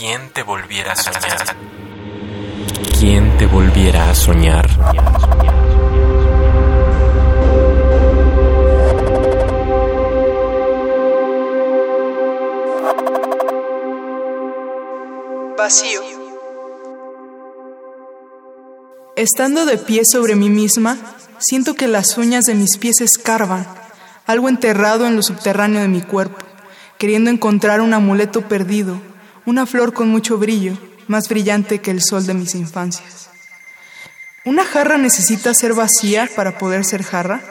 ¿Quién te volviera a soñar? ¿Quién te volviera a soñar? Vacío. Estando de pie sobre mí misma, siento que las uñas de mis pies escarban, algo enterrado en lo subterráneo de mi cuerpo, queriendo encontrar un amuleto perdido, una flor con mucho brillo, más brillante que el sol de mis infancias. ¿Una jarra necesita ser vacía para poder ser jarra?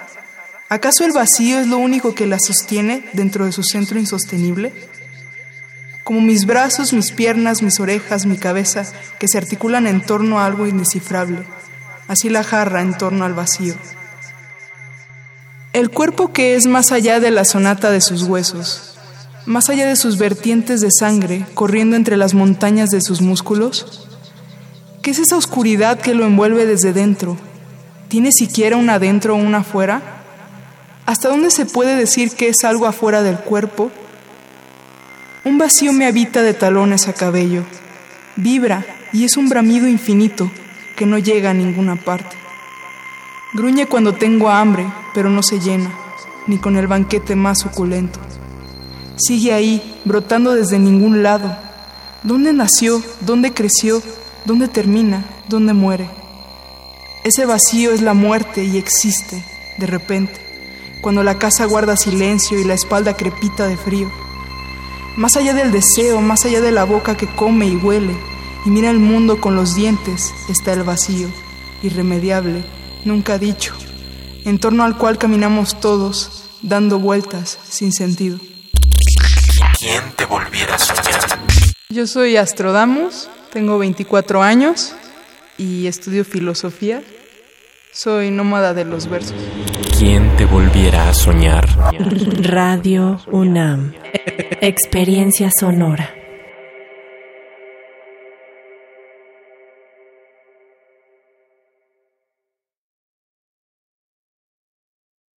¿Acaso el vacío es lo único que la sostiene dentro de su centro insostenible? Como mis brazos, mis piernas, mis orejas, mi cabeza, que se articulan en torno a algo indescifrable, así la jarra en torno al vacío. El cuerpo que es más allá de la sonata de sus huesos, más allá de sus vertientes de sangre corriendo entre las montañas de sus músculos, ¿qué es esa oscuridad que lo envuelve desde dentro? ¿Tiene siquiera un adentro o un afuera? ¿Hasta dónde se puede decir que es algo afuera del cuerpo? Un vacío me habita de talones a cabello, vibra y es un bramido infinito que no llega a ninguna parte. Gruñe cuando tengo hambre, pero no se llena, ni con el banquete más suculento. Sigue ahí, brotando desde ningún lado. ¿Dónde nació? ¿Dónde creció? ¿Dónde termina? ¿Dónde muere? Ese vacío es la muerte y existe, de repente, cuando la casa guarda silencio y la espalda crepita de frío. Más allá del deseo, más allá de la boca que come y huele y mira el mundo con los dientes, está el vacío, irremediable, nunca dicho, en torno al cual caminamos todos, dando vueltas sin sentido. ¿Quién te volviera a soñar? Yo soy Astrodamus, tengo 24 años y estudio filosofía. Soy nómada de los versos. ¿Quién te volviera a soñar? Radio UNAM. Experiencia sonora.